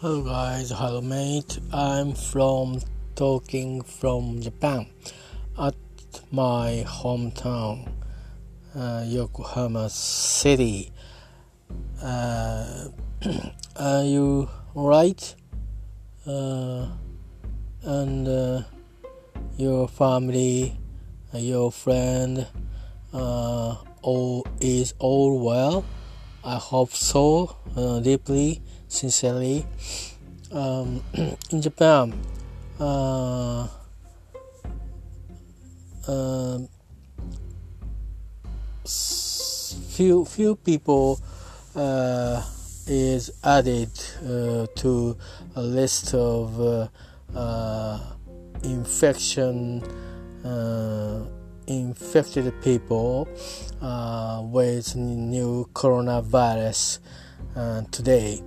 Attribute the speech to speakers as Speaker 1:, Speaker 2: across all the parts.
Speaker 1: Hello guys, hello mate. I'm from talking from Japan at my hometown, uh, Yokohama City. Uh, are you alright? Uh, and uh, your family, uh, your friend, uh, all is all well? I hope so, deeply, sincerely. Um, in Japan, uh, uh, few few people uh, is added uh, to a list of uh, uh, infection infected people with new coronavirus today.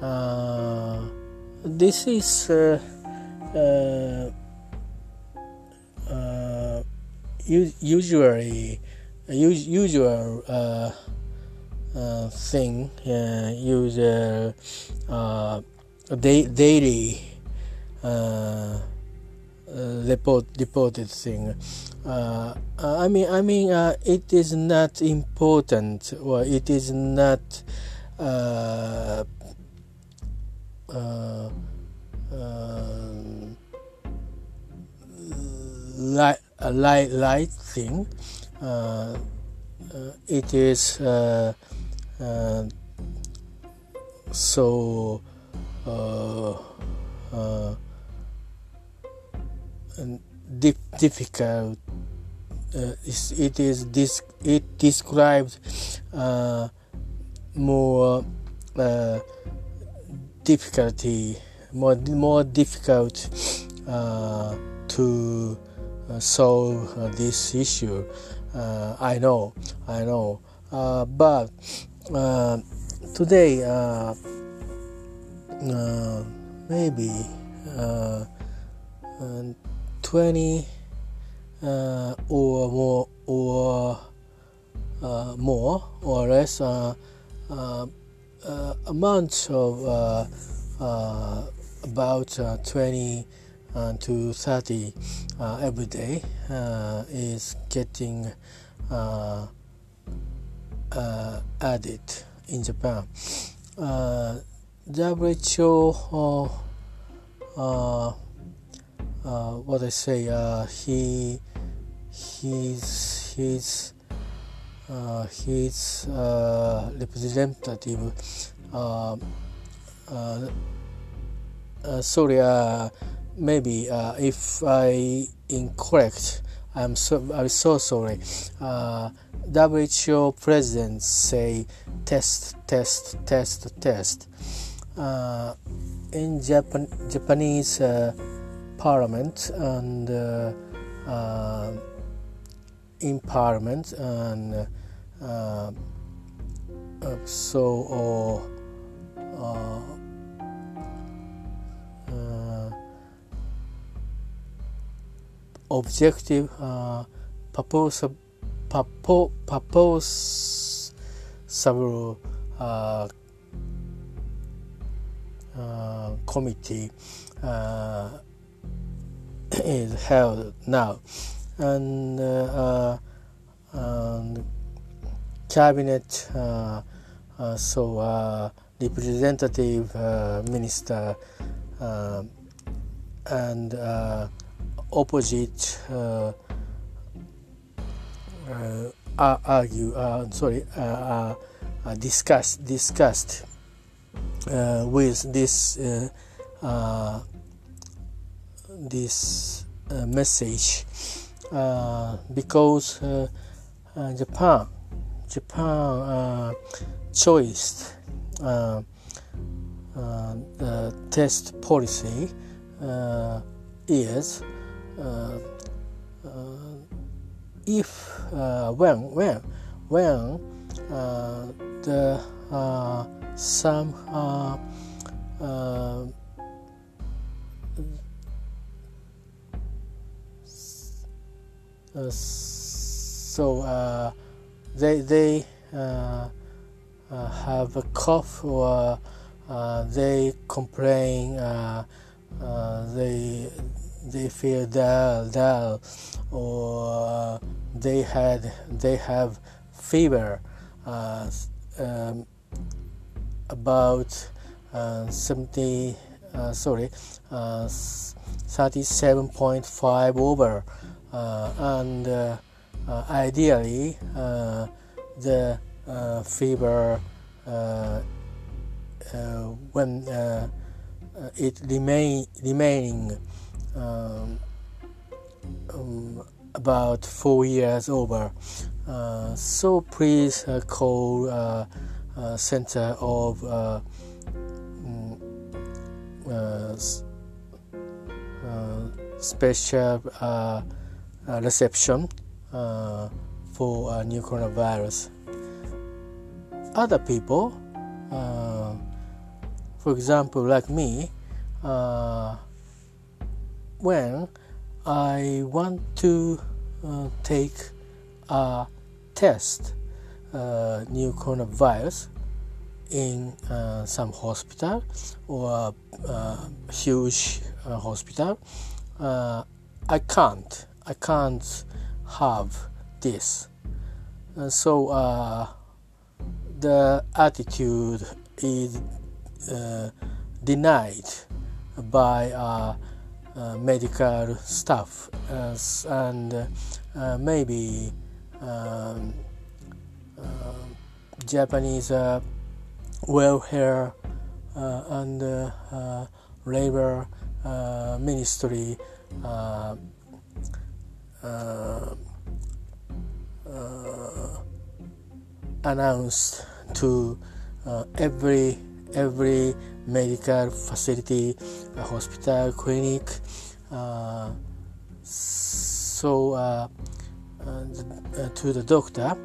Speaker 1: Uh, this is usually usual uh, thing uh, usual uh, daily report reported thing. Uh, I mean, I mean, uh, it is not important, or it is not uh, Uh, uh, light, a light, light thing. it is so difficult. Uh, it is uh, this it described uh, more uh, difficulty more more difficult uh, to uh, solve uh, this issue. I know, I know, but today maybe. 20 uh, or more or uh, more or less uh, uh, uh amount of uh, about 20 to 30 every day is getting added in Japan. WHO uh, what I say, uh, he his his uh, his uh, representative. Uh, uh, sorry, maybe if I incorrect, I'm so I'm so sorry. WHO president say test test test test. in Japan Japanese parliament and uh, uh, in parliament and uh, so objective uh, purpose purpose purpose several uh, uh, committee uh, is held now, and uh, uh, cabinet uh, so representative minister and opposite argue sorry discussed discussed with this uh, uh, this uh, message uh, because uh, uh Japan Japan uh, choiced uh, uh, the test policy uh, is uh, if when when when the some Uh, so uh, they they uh, have a cough or uh, they complain uh, they they feel dull dull or they had they have fever um, about uh, 70 uh, sorry uh, 37.5 over and ideally the fever when it remain remaining um, um, about four years over. Uh, so please uh, call uh, center of uh, uh, special uh, reception for new coronavirus. Other people, for example, like me, when I want to uh, take a test uh, new coronavirus, in uh, some hospital or uh, huge uh, hospital uh, i can't i can't have this. Uh, so uh, the attitude is denied by medical staff and maybe um, Japanese welfare uh, and uh, labor uh, announced to every every medical facility, hospital, clinic. Uh, so uh, uh, to the doctor.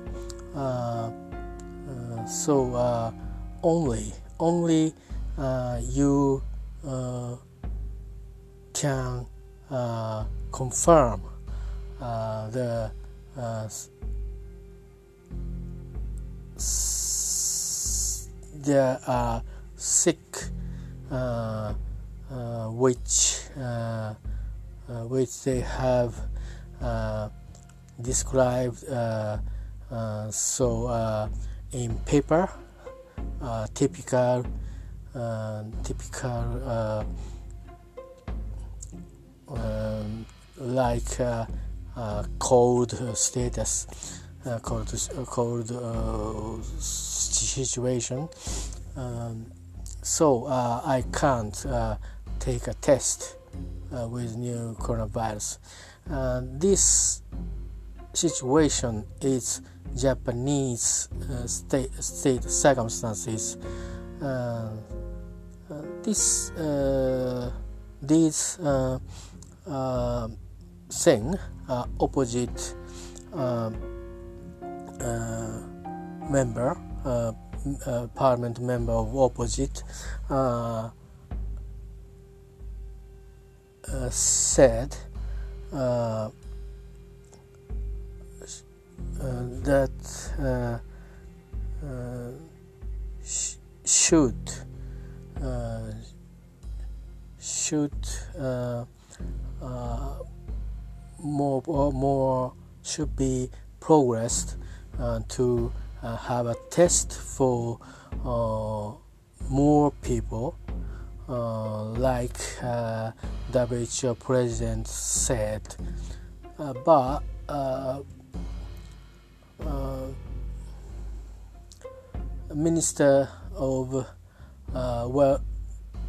Speaker 1: so only only uh, you uh, can uh, confirm uh, the uh, there are sick uh, which which they have described so in paper uh, typical uh, typical uh, um, like uh, uh, cold status uh, cold cold situation um, so I can't take a test with new coronavirus this situation is Japanese uh, state, state circumstances. Uh, uh this uh, this uh, opposite uh, uh, member uh, parliament member of opposite said uh, that uh, uh, sh- should should more more should be progressed to have a test for more people uh, like uh, WHO president said, uh, but uh, Minister of uh,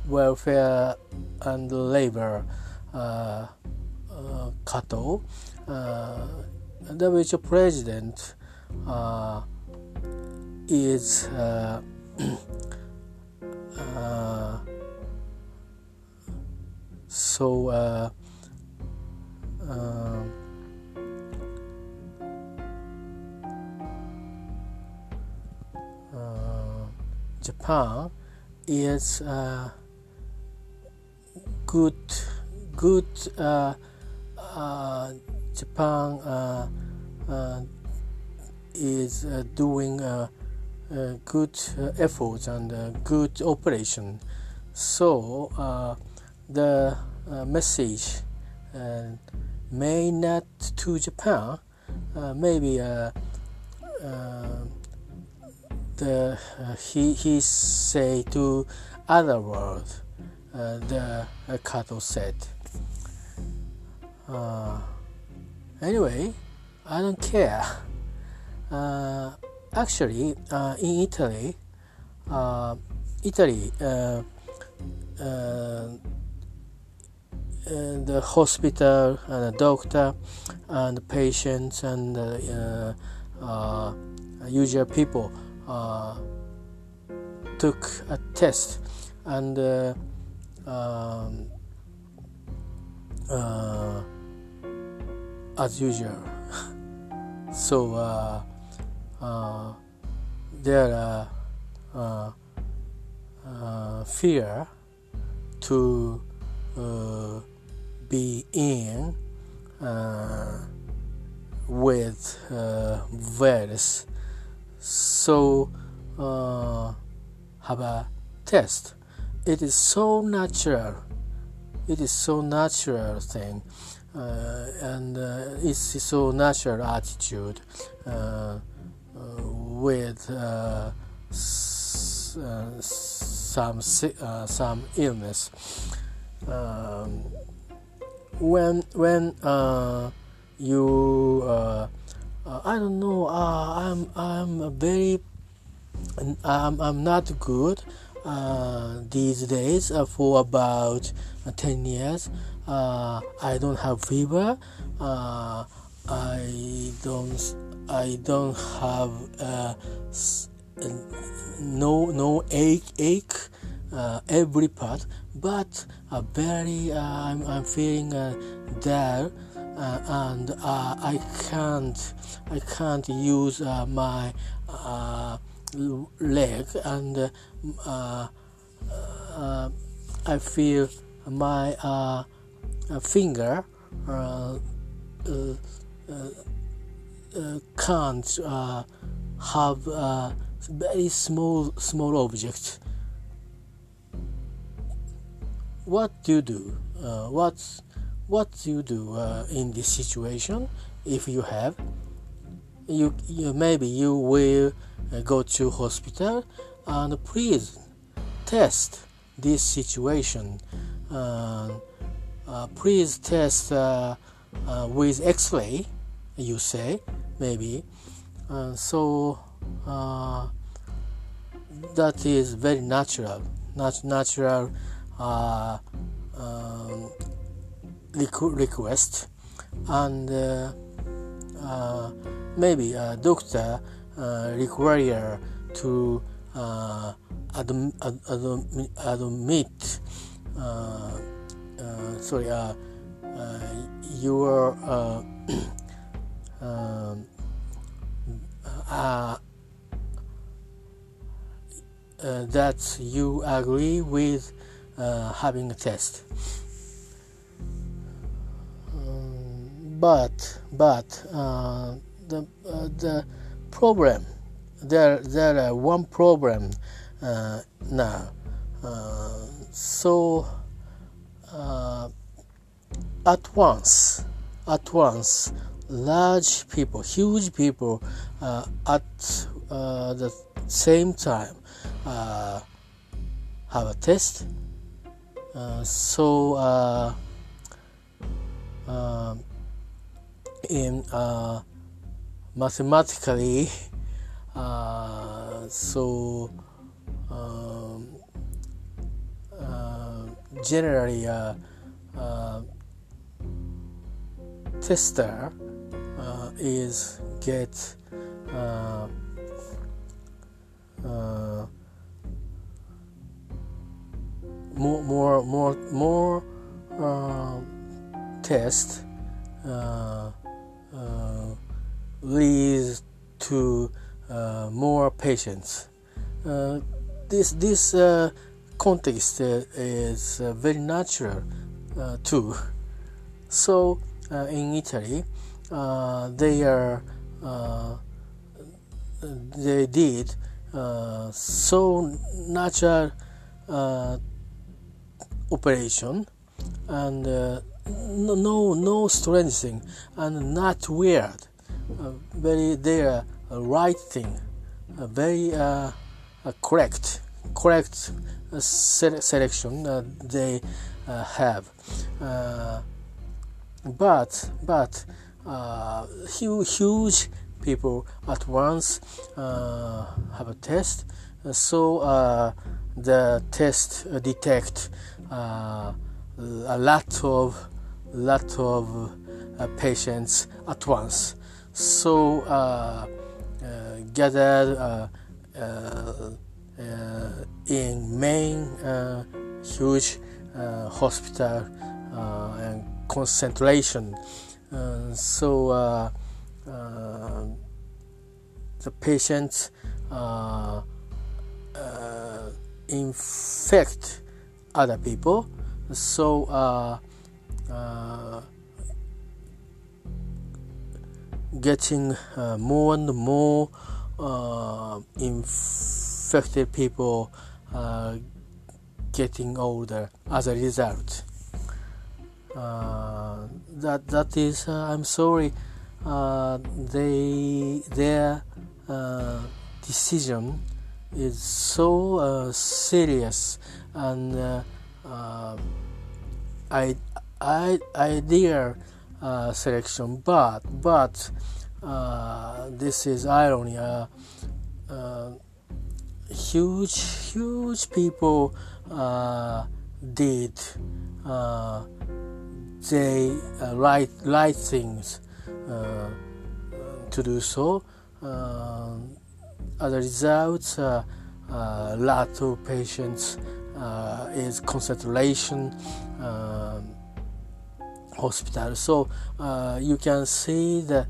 Speaker 1: Welfare and Labor uh, uh, Kato, uh, WHO President uh, is uh, uh, so uh, uh, Japan is uh, good good uh, uh, Japan uh, uh, is uh, doing good effort and good operation. So the message may not to Japan, maybe the he he say to other world uh, the uh, Kato said uh, anyway I don't care. Uh, actually uh, in Italy uh, Italy the hospital and the doctor and the patients and usual people uh, took a test and uh, um, uh, as usual so uh, uh, there are uh, fear to be in with virus so uh, have a test. It is so natural. It is so natural thing, uh, and uh, it's so natural attitude uh, uh, with uh, s- some some illness. Um, when when you uh, I don't know. Uh, I'm I'm very I'm I'm not good uh, these days uh, for about uh, ten years. Uh, I don't have fever. I don't I don't have no no ache ache every part, but very I'm I'm feeling there uh, and uh, I can't I can't use uh, my uh, leg and uh, uh, I feel my finger can't have a very small small object. What do you do? what's what do you do uh, in this situation if you have you, you maybe you will uh, go to hospital and please test this situation uh, uh please test uh, uh, with x-ray you say maybe. So that is very natural nat- natural um, request. And uh, uh, maybe a doctor uh, require to adm- adm- admit sorry your um, uh, uh, that you agree with uh, having a test. but but uh, the uh, the problem there there are one problem uh, now uh, so uh, at once at once large people huge people uh, at the same time have a test. So in uh, mathematically uh, so um, uh, generally uh, uh, tester uh, is get more more more more test uh, leads to uh, more patients. Uh, this this context is very natural too. So in Italy, they are they did uh, so natural uh, operation and uh, no no strange thing and not weird uh, very they are right thing very uh, correct correct selection they have. But but huge huge people at once uh, have a test. So uh, the test detect uh, a lot of lot of uh, patients at once. So uh, uh, gathered in main huge hospital and concentration. So uh, the patients uh, uh, infect other people. So uh, uh, getting uh, more and more uh, infected people uh, getting older as a result. Uh, that that is I'm sorry they their decision is so serious and uh, I, I, ideal uh, selection, but but uh, this is irony. Uh, uh huge huge people uh, did uh, they write write things to do so. as a result, a lot of patients uh, is concentration hospital. So uh, you can see the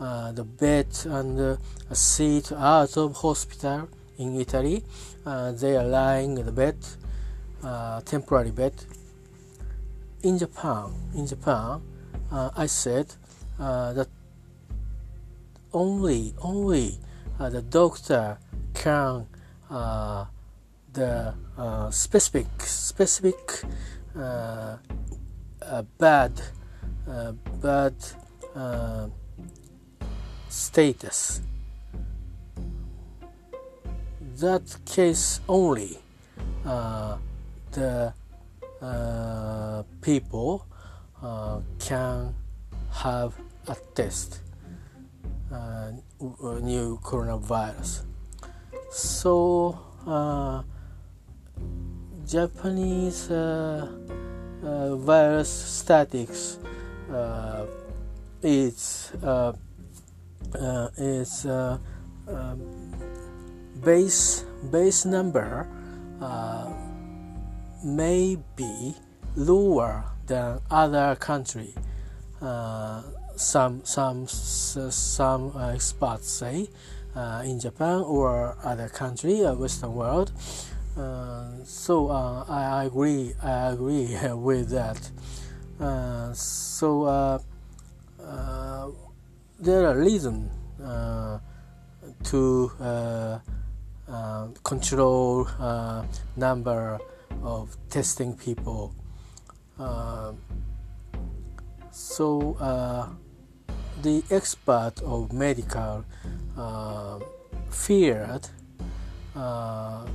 Speaker 1: uh, the bed and the seat out of hospital in Italy. they are lying in the bed, temporary bed. In Japan, in Japan, I said that only only uh, the doctor can uh, the uh, specific specific uh, uh, bad uh, bad uh, status. That case only uh, the people can have a test new coronavirus. So Japanese uh, uh, virus statics uh, is is base base number may be lower than other country. Uh, some some some experts say uh, in Japan or other country, uh, Western world, uh, so uh, I, I, agree. I agree with that. Uh, so there are reasons to control number of testing people. so the expert of medical uh, feared uh,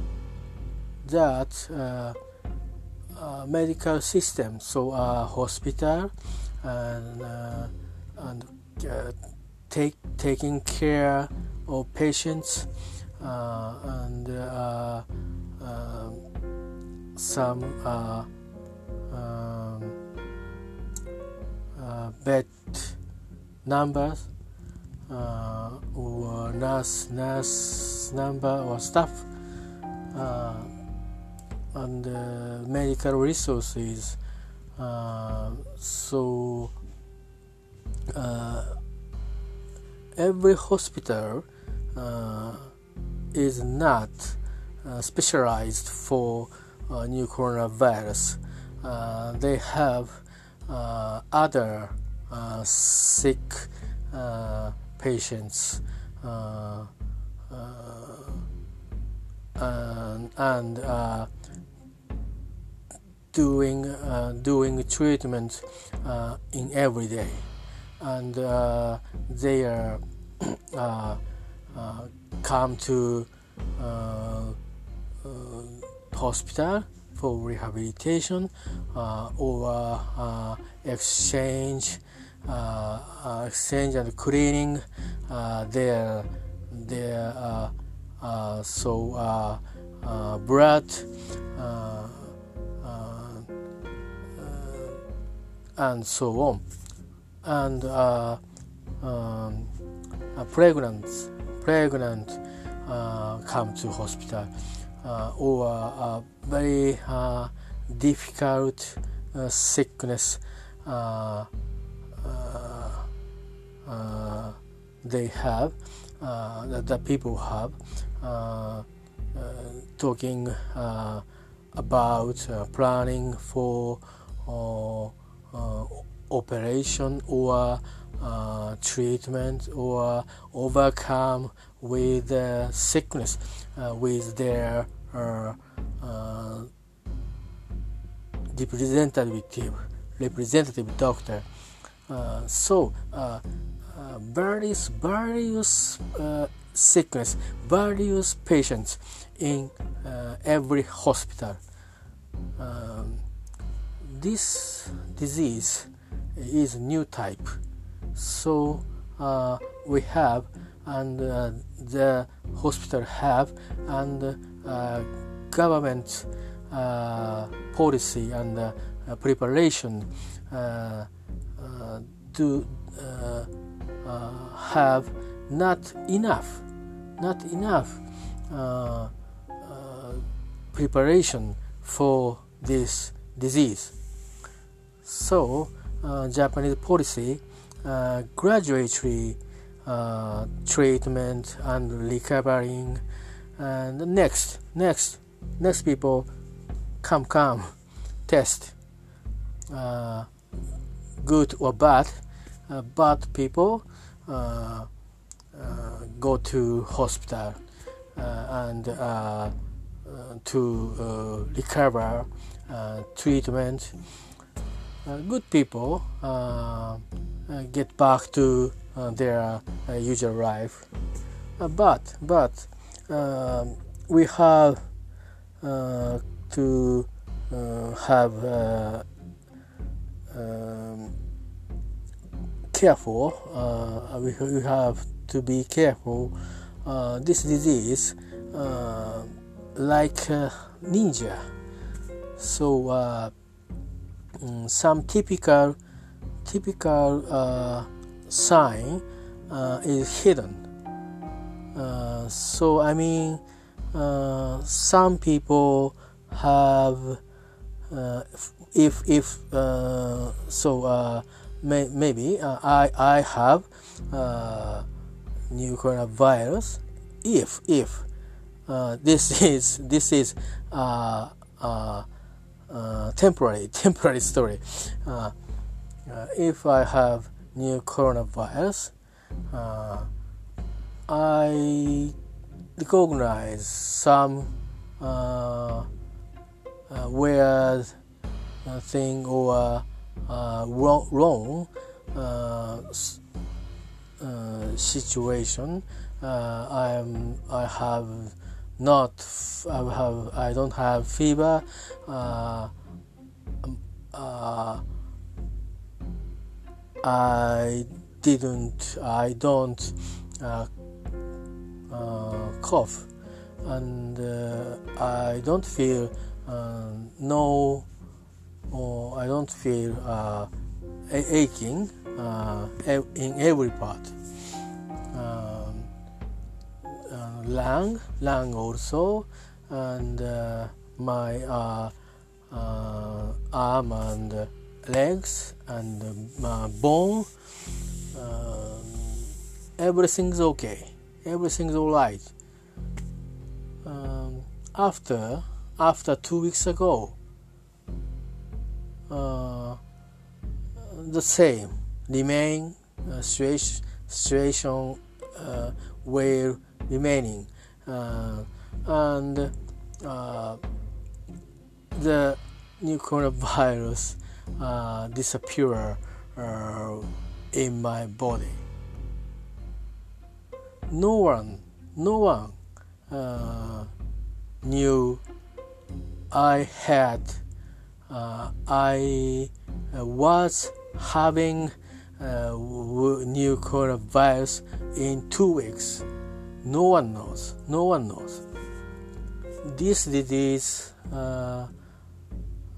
Speaker 1: that uh, uh, medical system, so uh, hospital and and take taking care of patients and some um, bed numbers uh, or nurse nurse number or staff uh, and uh, medical resources. Uh, so uh, every hospital uh, is not uh, specialized for uh, new coronavirus. Uh, they have uh, other sick patients and, and doing doing treatment in every day and uh, they are uh, uh, come to uh, uh, hospital for rehabilitation uh, or exchange exchange and cleaning their their so blood and so on and uh, um, pregnant pregnant uh, come to hospital uh, or very uh, difficult uh, sickness they have that the people have talking about planning for operation or uh, treatment or overcome with uh, sickness uh, with their uh, uh, representative representative doctor. Uh, so various various sickness, various patients in every hospital. Um, this disease is new type. So uh, we have and uh, the hospital have and uh, government uh, policy and uh, preparation uh, to have not enough not enough preparation for this disease. So uh, Japanese policy uh, gradually uh, treatment and recovering. And next next next people come come test. Uh, good or bad uh, bad people uh, go to hospital and to recover treatment. uh, good people uh, uh, get back to their usual life. but but um, we have to have um, careful. Uh, we, we have to be careful. Uh, this disease, uh, like ninja, so um, some typical typical uh, sign uh, is hidden. Uh, so I mean, uh, some people have uh, if if uh, so may, maybe I I have new coronavirus if if this is this is temporary temporary story. Uh, uh, if I have new coronavirus, uh, I recognize some uh, weird thing or wrong, wrong situation. I am I have not I have I don't have fever. Uh, uh, I didn't I don't uh, uh cough and uh, I don't feel uh, no or I don't feel aching in every part lung, lung also, and uh, my uh, uh, arm and legs and bone. Um, everything's okay. Everything's alright. Um, after after two weeks ago, uh, the same remain uh, situation, situation uh, where remaining, uh, and uh, the new coronavirus uh, disappear in my body. No one, no one uh, knew I had, uh, I was having uh, new coronavirus in two weeks. No one knows. No one knows. This disease uh,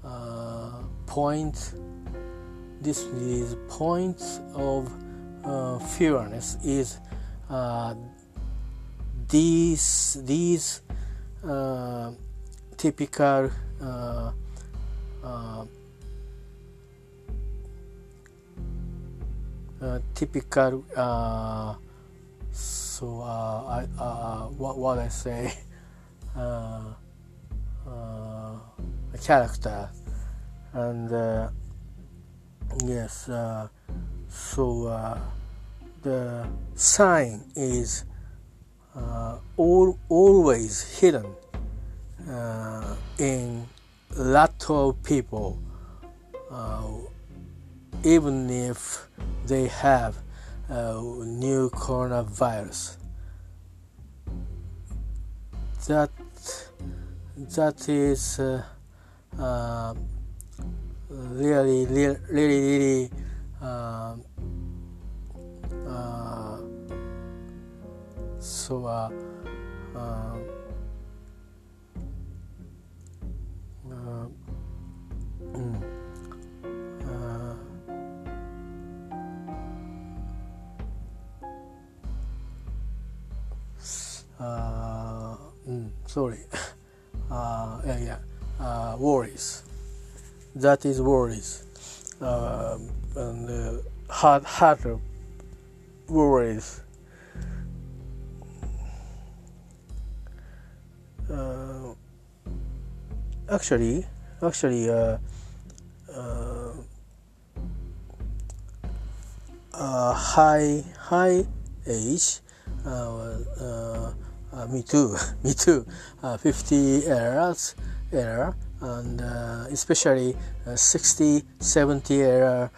Speaker 1: uh, point. This is point of uh, fearness is uh, these these uh, typical uh, typical uh, so uh, I, uh, uh, what, what I say uh, uh a character. And uh, yes so the sign is all, always hidden in lot of people even if they have a new coronavirus. That that is uh, uh, really, really, really, uh, uh so. Uh, uh, mm. Mm, sorry. Uh, yeah, yeah. Uh, worries. That is worries. Uh, and uh, hard harder worries. Uh, actually actually uh, uh, uh, high high age uh, me too, me too. Uh, 50 errors, error, and uh, especially 60, 70 error,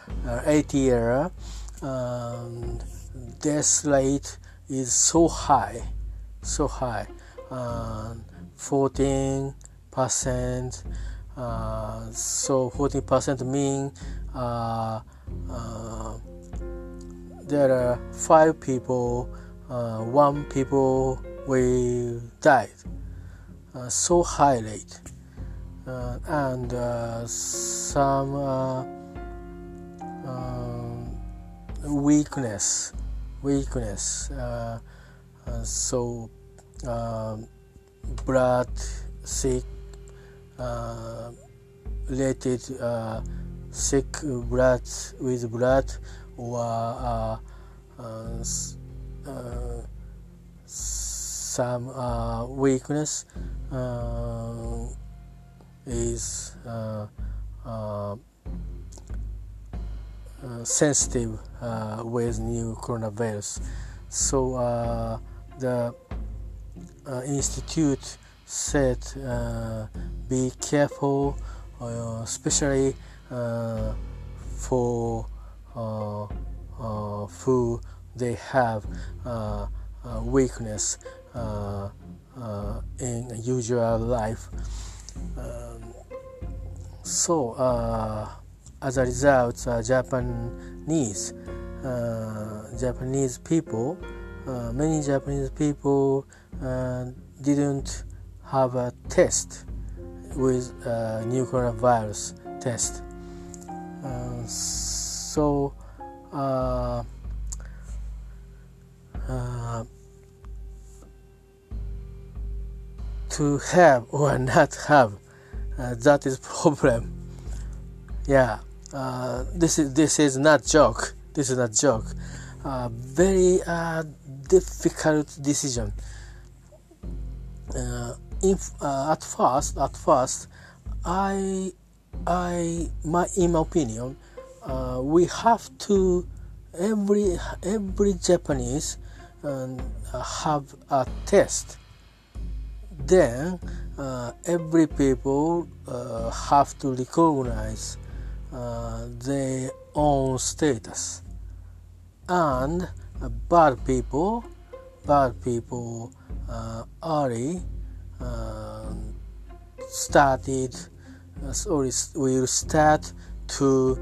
Speaker 1: 80 error. Um, death rate is so high, so high. 14 percent. Uh, so 14 percent mean uh, uh, there are five people, one people we died uh, so high rate uh, and uh, some uh, uh, weakness weakness uh, so blood sick related sick blood with blood or some uh, weakness uh, is uh, uh, sensitive with new coronavirus. So the institute said be careful, especially for uh, uh, who they have uh, weakness uh, uh, in usual life. Um, so, uh, as a result, Japanese Japanese people, many Japanese people didn't have a test with uh, new coronavirus test. Uh, so uh, to have or not have uh, that is problem. Yeah uh, this is this is not joke. This is not joke. Uh, very uh, difficult decision. Uh, if, uh, at first at first i i my in my opinion we have to every every japanese have a test then uh, every people uh, have to recognize uh, their own status. And uh, bad people bad people uh, early uh, started or will start to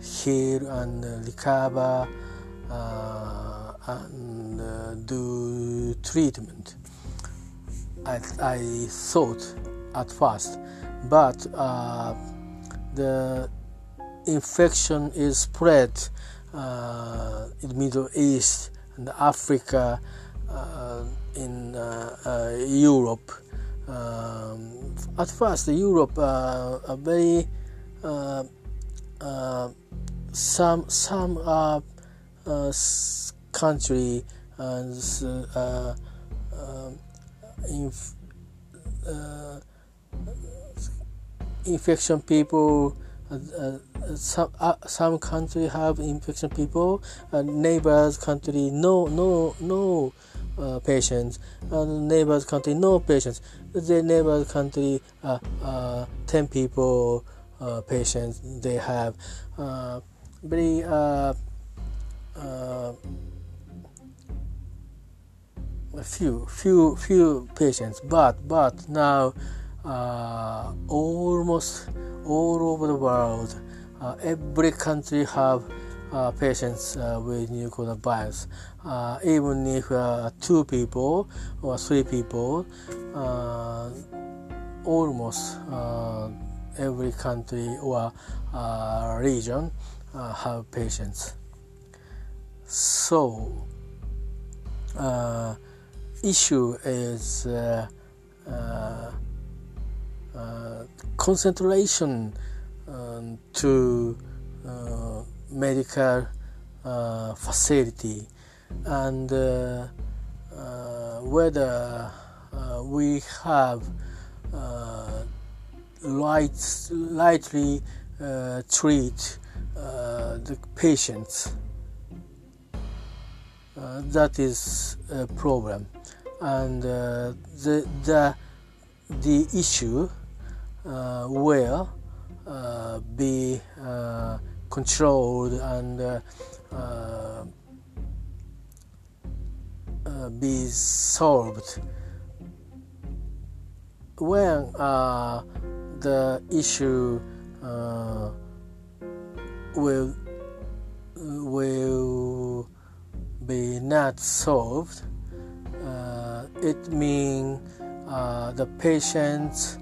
Speaker 1: heal and recover and do treatment I, I thought at first, but uh, the infection is spread uh, in Middle East and Africa, uh, in uh, uh, Europe. Um, at first, Europe uh, a very some some country and inf- uh, infection people uh, uh, some uh, some country have infection people uh, neighbors country no no no uh, patients. Neighbors country no patients. The neighbors country 10 people patients they have. Very a few few few patients but but now uh, almost all over the world uh, every country have uh, patients uh, with new coronavirus. Uh, even if uh, two people or three people almost every country or region have patients. So issue is uh, uh, uh, concentration um, to medical facility and whether we have light, lightly uh, treat uh, the patients. Uh, that is a problem and uh, the the the issue uh, will uh, be uh, controlled and uh, uh, be solved. When the issue will will be not solved it means uh, the patients,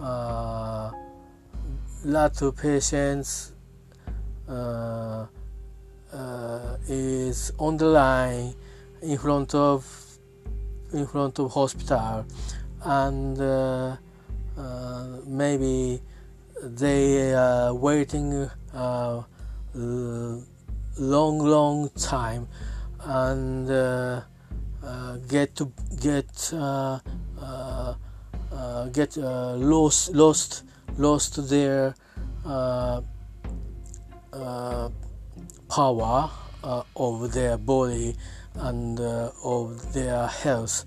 Speaker 1: uh, lot of patients uh, uh, is on the line in front of in front of hospital, and uh, uh, maybe they are waiting a long long time. And uh, get to get uh, uh, get lost lost lost their power of their body and of their health.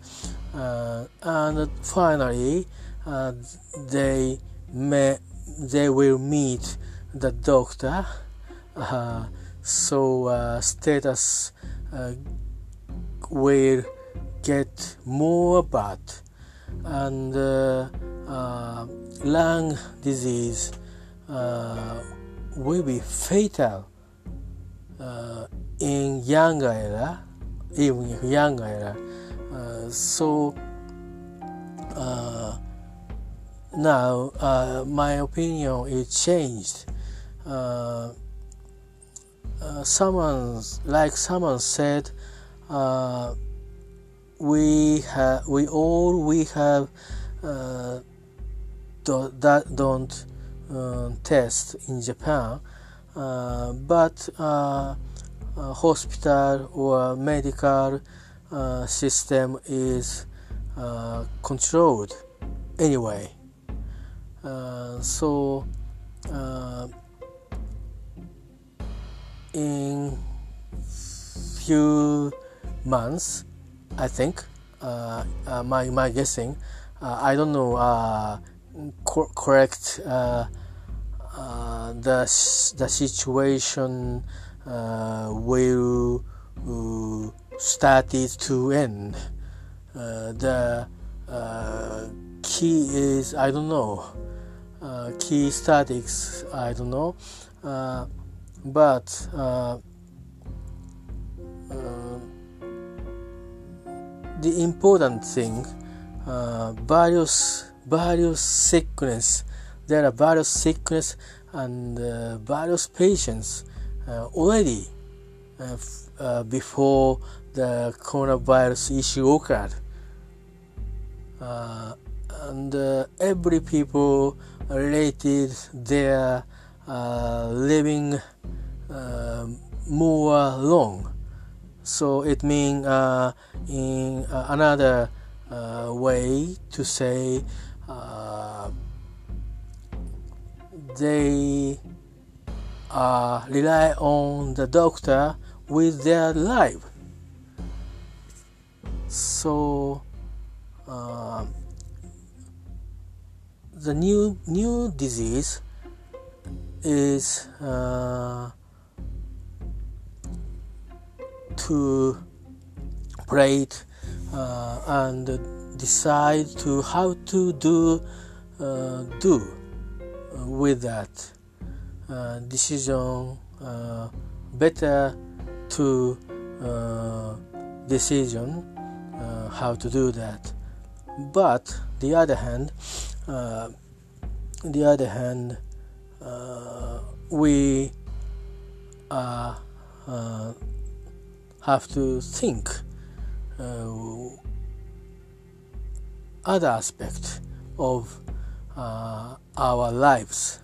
Speaker 1: And finally they may they will meet the doctor. Uh, so uh, status uh, will get more bad and uh, uh, lung disease uh, will be fatal uh, in young era even in young era. Uh, so uh, now my opinion is changed. Someone like someone said uh, we have we all we have uh, do, that don't uh, test in Japan, uh, but uh, hospital or medical system is controlled anyway. so in few months, I think. Uh, uh, my my guessing. Uh, I don't know uh, cor- correct uh, uh, the the situation will started to end. the key is I don't know. key statics I don't know. but the important thing uh, various various sickness. There are various sickness and uh, various patients uh, already uh, uh, before the coronavirus issue occurred. Uh, and every people related their living more long so it means uh, in uh, another uh, way to say uh, they uh, rely on the doctor with their life. So uh, the new new disease is to pray uh, and decide to how to do uh, do with that uh, decision uh, better to uh, decision uh, how to do that. But the other hand the other hand we are have to think uh, other aspect of uh, our lives.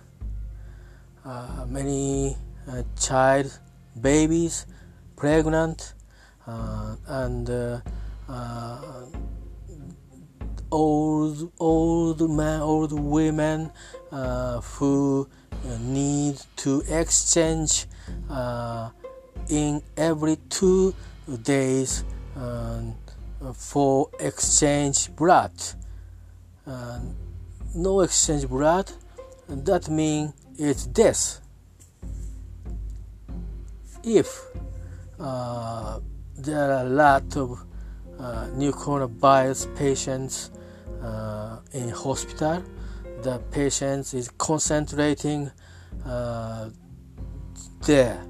Speaker 1: Uh, many uh, child, babies, pregnant, uh, and uh, old old men, old women who need to exchange in every two days uh, for exchange blood. Uh, no exchange blood, that means it's death. If uh, there are a lot of uh, new coronavirus patients uh, in hospital, the patient is concentrating uh, there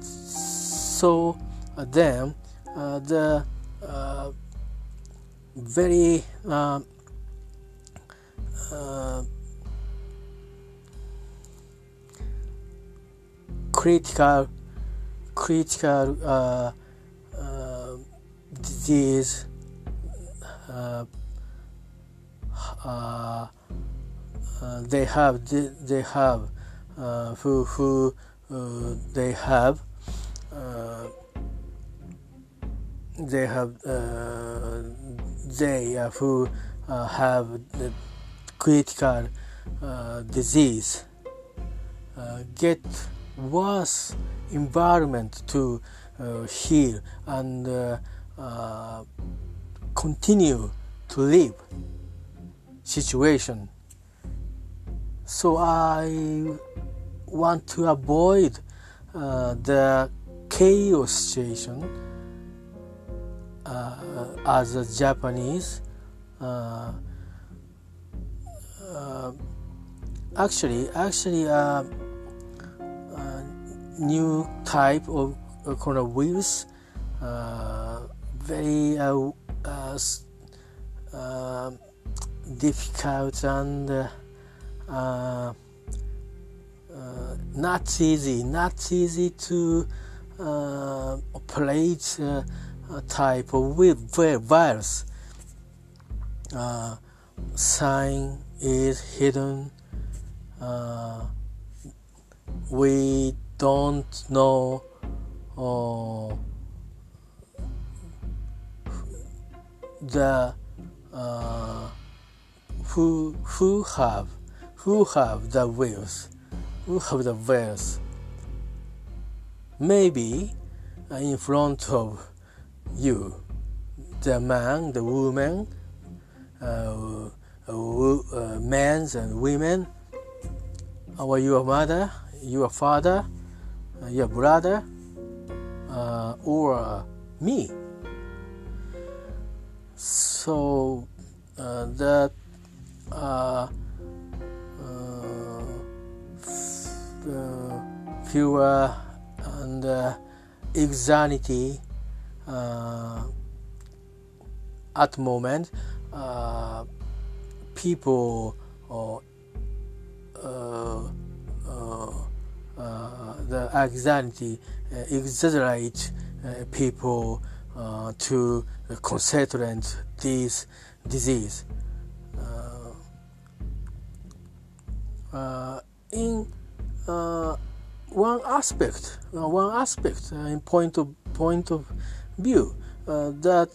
Speaker 1: so uh, then uh, the uh, very critical critical uh, uh, disease uh, they have they have who who Uh, they have uh, they have uh, they uh, who uh, have the critical uh, disease get worse environment to heal and continue to live situation. So i want to avoid uh, the chaos situation uh, as a Japanese. Uh, uh, actually, actually, uh, uh, new type of coronavirus, very difficult and not easy, not easy to uh, operate uh, type of virus. Uh, sign is hidden. Uh, we don't know uh, the uh, who who have who have the virus who have the virus maybe uh, in front of you the man the woman uh, uh, men and women or your mother your father uh, your brother uh, or me. So uh, that Uh, fewer and uh, anxiety uh, at the moment people or uh, uh, uh, the anxiety exaggerate people to concentrate this disease. in one aspect, uh, one aspect uh, in point of point of view uh, that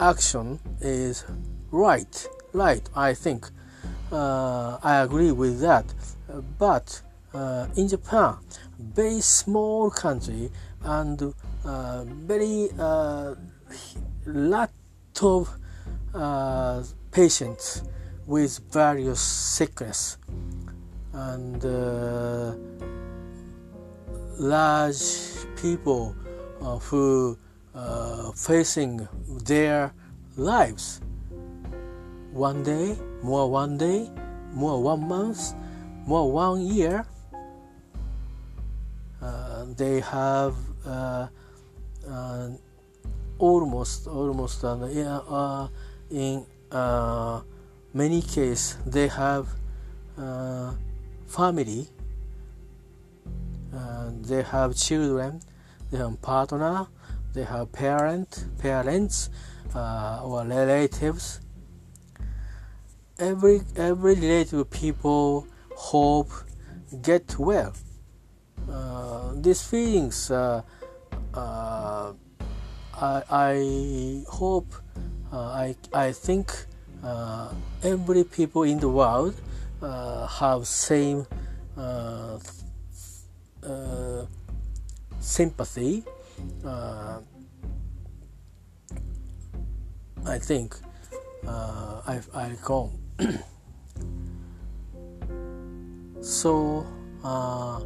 Speaker 1: action is right. Right, I think. Uh, I agree with that. But uh, in Japan, very small country and uh, very uh, lot of uh, patients with various sickness and uh, large people who uh, facing their lives. One day, more one day, more one month, more one year. Uh, they have uh, uh almost almost uh, in uh, many cases they have family. they have children. They have partner they have parent, parents uh, or relatives. Every every relative people hope get well. Uh, these feelings, uh, uh I, I, hope, uh, I, I think uh, every people in the world have same sympathy uh, I think uh, I, I recall. so uh,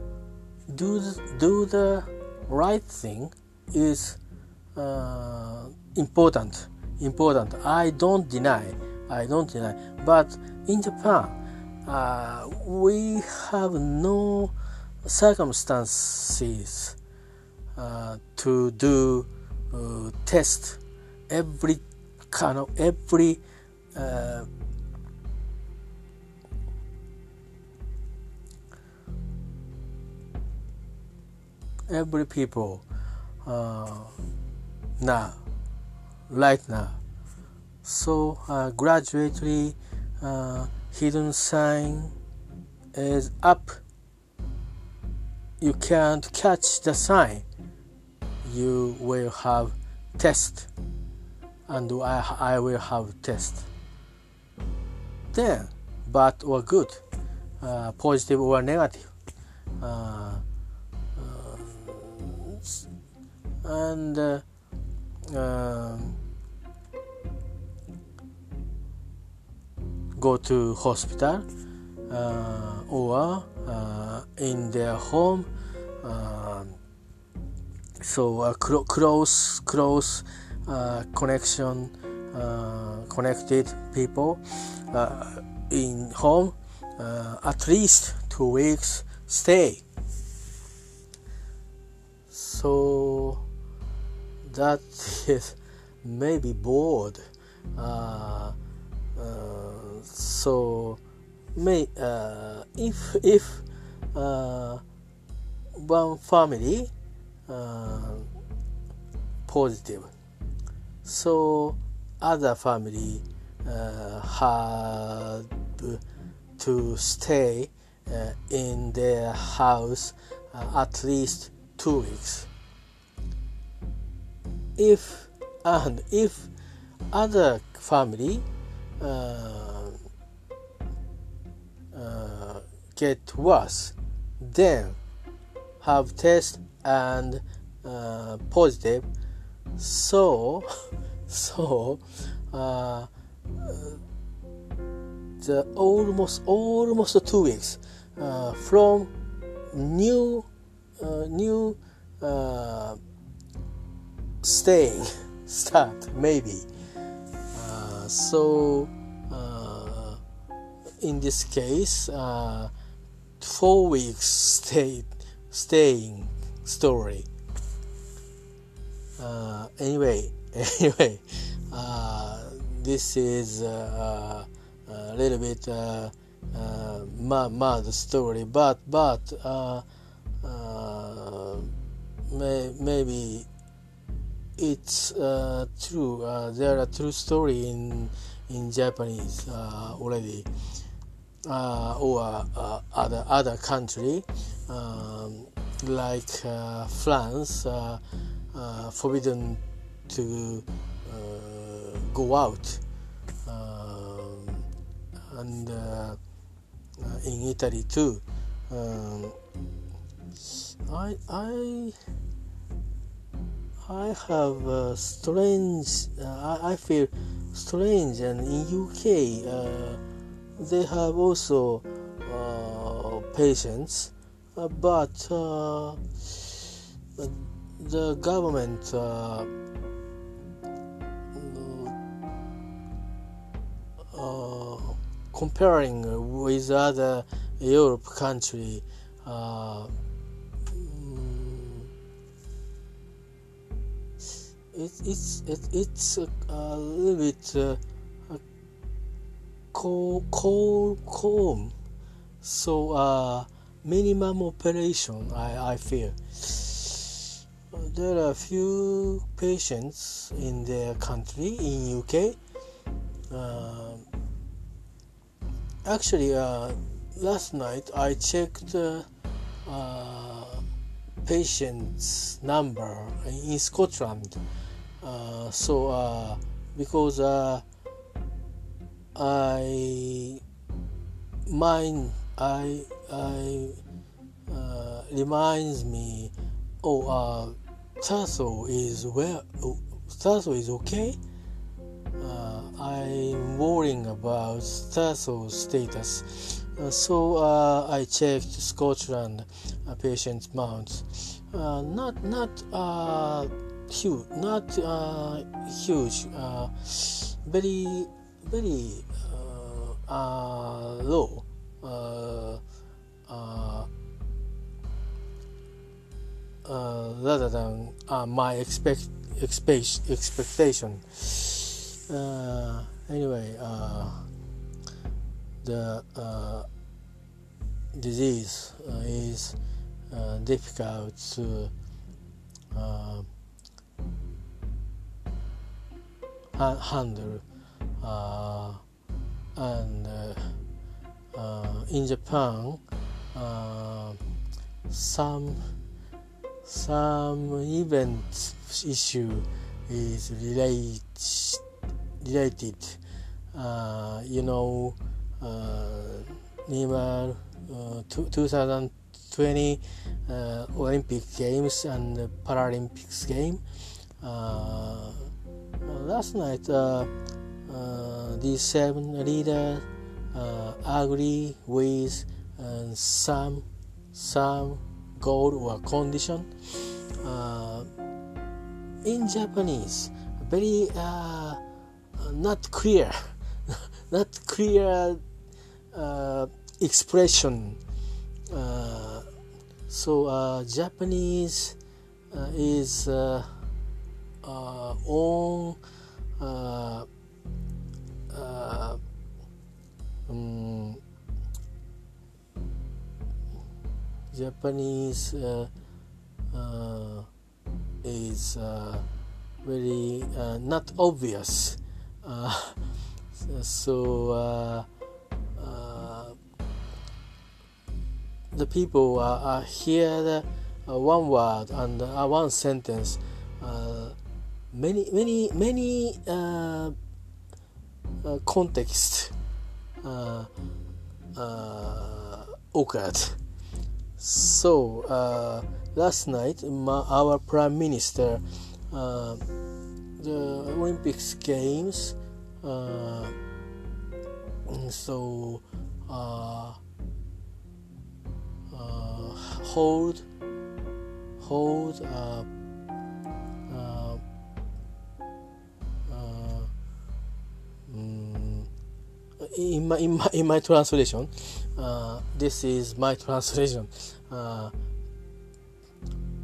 Speaker 1: do the, do the right thing is uh, important. Important. I don't deny. I don't deny. But in Japan, uh, we have no circumstances uh, to do uh, test every kind of every uh, every people uh, now right now so uh, gradually uh, hidden sign is up. You can't catch the sign. You will have test. And I, I will have test. Then bad or good uh, positive or negative uh, uh, and go to hospital uh, or uh, in their home so uh, cl- close close uh, connection uh, connected people uh, in home uh, at least two weeks stay. So that is maybe bored uh, so may if if one family uh, positive. So other family uh, to stay uh, in their house uh, at least two weeks. If and if other family uh, uh, get worse, then have test and uh, positive. So so uh, the almost almost two weeks uh, from new uh, new uh, staying start maybe. Uh, so uh, in this case uh, four weeks stay staying story anyway anyway this is a little bit uh, mad, mad story, but but uh, uh, may, maybe it's uh, true. Uh, there are true story in in Japanese uh, or other other country um, like France, forbidden to go out, um, and uh, in Italy too. Um, I I I have a strange. Uh, I, I feel strange, and in UK uh, they have also uh, patients, uh, but uh, the government. Comparing with other Europe country, uh, mm, it, it's it, it's a, a, little bit uh, cold, cold, calm. So uh, minimum operation, I, I feel. There are a few patients in their country in UK. Uh, actually uh, last night i checked uh, uh, patient's number in scotland uh, so uh, because uh, i mind i i reminds me oh uh Tasso is well Tasso is okay I'm worrying about Tasso's status. Uh, so uh, I checked Scotland uh, patient mounts. Uh, not not uh, huge, not uh, huge. very very low. rather than my expect, expect expectation uh, anyway, uh, the uh, disease uh, is uh, difficult to uh, handle, and in Japan, some some event issue is related related. Uh, you know, uh, uh, 2020 uh, Olympic Games and Paralympics game. Uh, last night, uh, these seven leaders agree with some some goal or condition. in Japanese, very not clear, not clear uh, expression. Uh, so uh, Japanese uh, is uh, uh, um, Japanese is very not obvious. Uh, so uh, uh, the people uh, hear one word and one sentence. Many many many Eh, context eh, eh, occurred so last night our prime minister the olympics games so hold hold uh, mm, in my in my in my translation uh, this is my translation. Uh,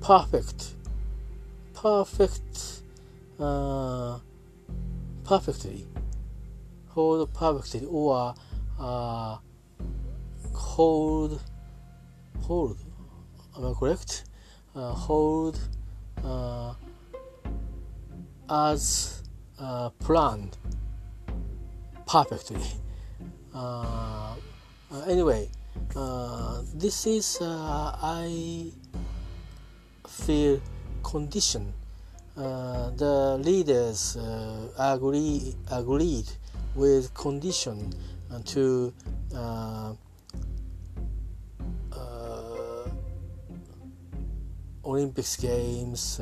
Speaker 1: perfect. Perfect uh, perfectly. Hold perfectly. Or uh, hold hold. Am I correct? Uh, hold uh, as planned perfectly. Uh, uh, anyway uh, this is I feel condition the leaders agree agreed with condition to Olympics games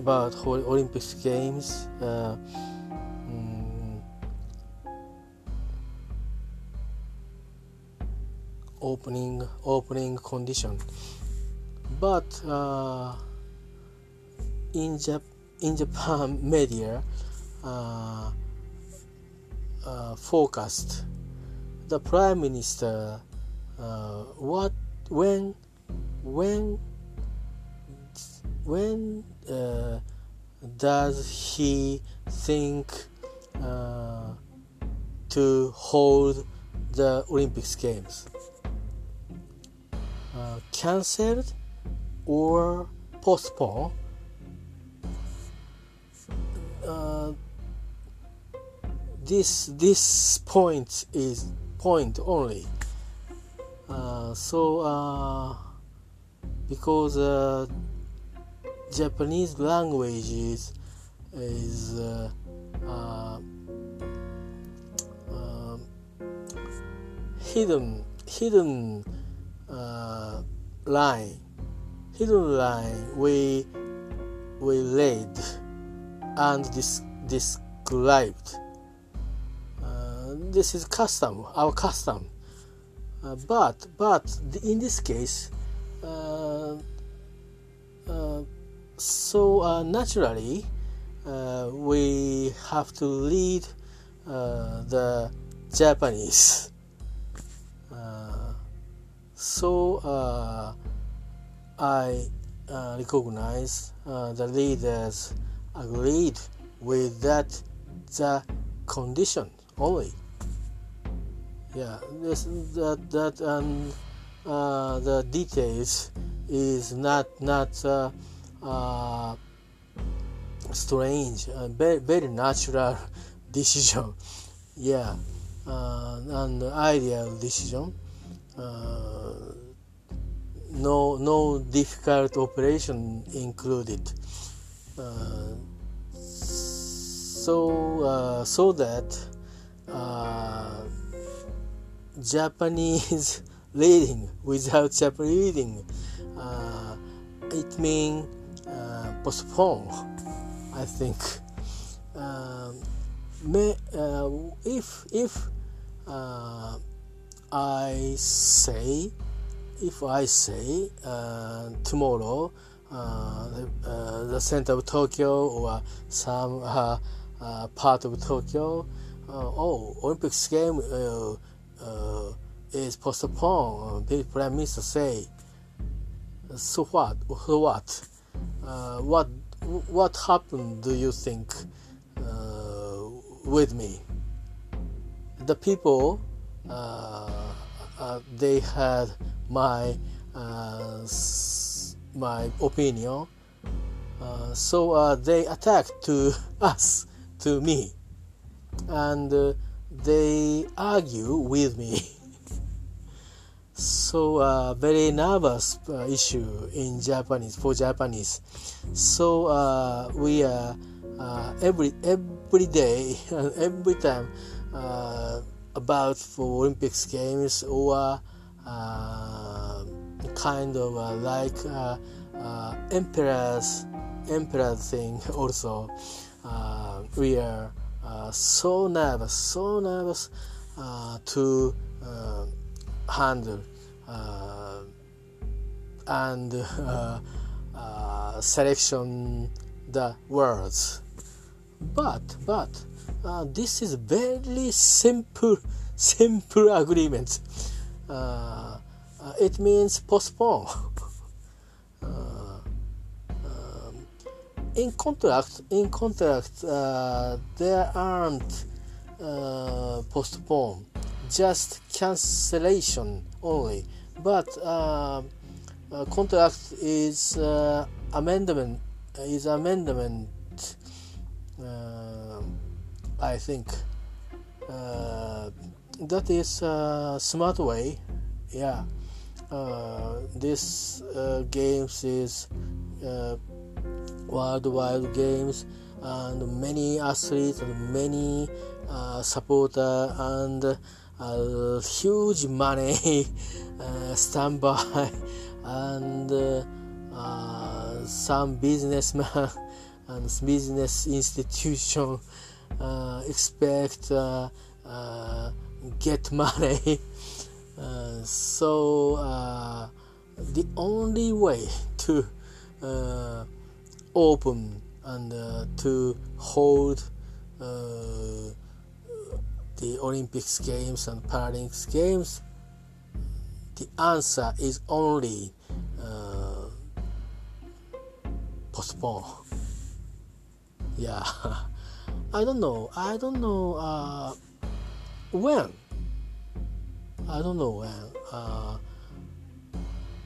Speaker 1: about Olympics games. Uh, mm, opening opening condition, but uh, in Jap in Japan media uh, uh, focused the prime minister uh, what when when when uh, does he think uh, to hold the Olympics Games? Uh, cancelled or postpone? Uh, this this point is point only. Uh, so uh, because Japanese language is is uh, uh, uh, hidden hidden uh, line. Hidden line we we read and dis- described. Uh, this is custom our custom. Uh, but but in this case so uh, naturally uh, we have to lead uh, the Japanese. Uh, so uh, I uh, recognize the leaders agreed with that the condition only. Yeah, this that that and the details is not not uh, strange, uh, very, very natural decision. yeah, uh, and ideal decision. Uh, no, no difficult operation included. Uh, so, uh, so that Japanese reading without Japanese reading, it means postpone. I think um, may, uh, if if uh, I say if I say uh, tomorrow uh, the, uh, the, center of Tokyo or some uh, part of Tokyo, oh Olympics game is postponed. The prime minister say, so what? So what? Uh, what what happened do you think uh, with me? The people uh, uh they had my uh, my opinion uh, so they attacked to us to me. And they argue with me so uh, very nervous uh, issue in Japanese for Japanese. So uh, we uh, uh, every every day every time uh, about for Olympics games or kind of like emperor's emperor thing also. we are so nervous, so nervous to handle uh, and uh, uh, selection the words. But but uh, this is very simple simple agreement. Uh, uh, it means postpone. Um, in contract in contract there aren't postpone just cancellation only. But uh, uh, contract is uh, amendment is amendment uh, I think. Uh, that is a smart way yeah. Uh, this games is worldwide games and many athletes and many supporter and huge money uh, standby and uh, uh, some businessman and business institution uh, expect uh, get money. So the only way to open and to hold the Olympics Games and Paralympics Games? The answer is only uh, postpone. Yeah, I don't know. I don't know uh, when. I don't know when. Uh,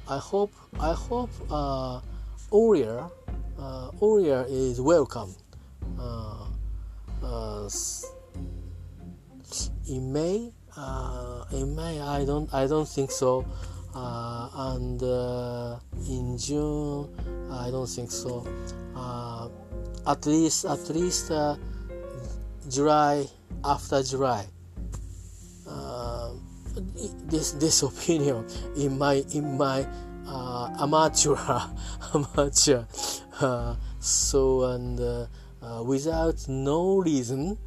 Speaker 1: I hope. I hope uh, Orier, uh, is welcome. Uh, uh, in May. Uh, in May, I don't I don't think so. Uh, and uh, in June, I don't think so. Uh, at least at least uh, July after July. Uh, this this opinion in my in my amateur amateur. so and without no reason uh,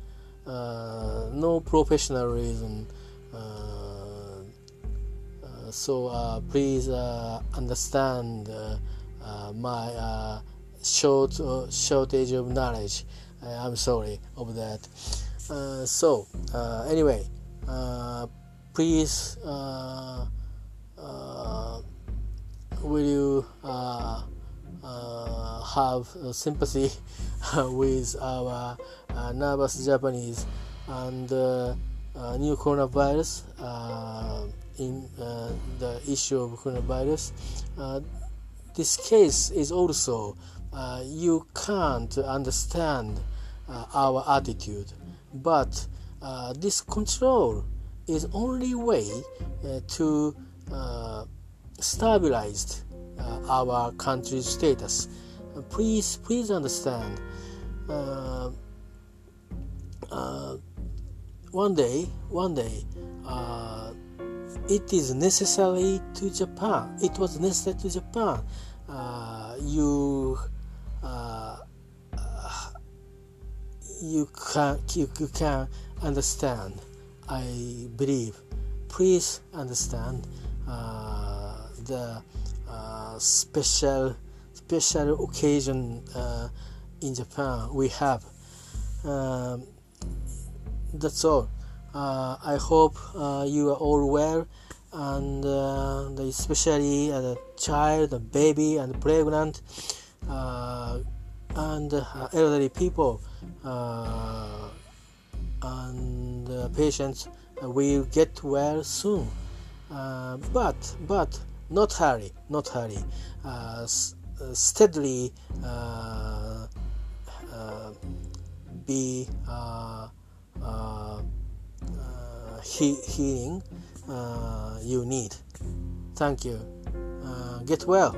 Speaker 1: Uh, no professional reason. uh, uh so uh, please understand my short shortage of knowledge. I'm sorry of that. so anyway, please will you uh, uh, have sympathy with our uh, nervous Japanese and uh, uh, new coronavirus in the issue of coronavirus. this case is also you can't understand our attitude, but this control is only way to stabilize uh, our country's status. Uh, please, please understand. Uh, uh, one day, one day, uh, it is necessary to Japan. It was necessary to Japan. Uh, you, uh, you can you, you can understand. I believe. Please understand uh, the uh, special special occasion in Japan we have. Um, that's all. Uh, I hope uh, you are all well, and uh, especially the child, the baby, and pregnant, uh, and uh, elderly people uh, and patients will get well soon. but but not hurry, not hurry. steadily be uh, uh, uh, uh, he- healing uh, you need. Thank you. get well.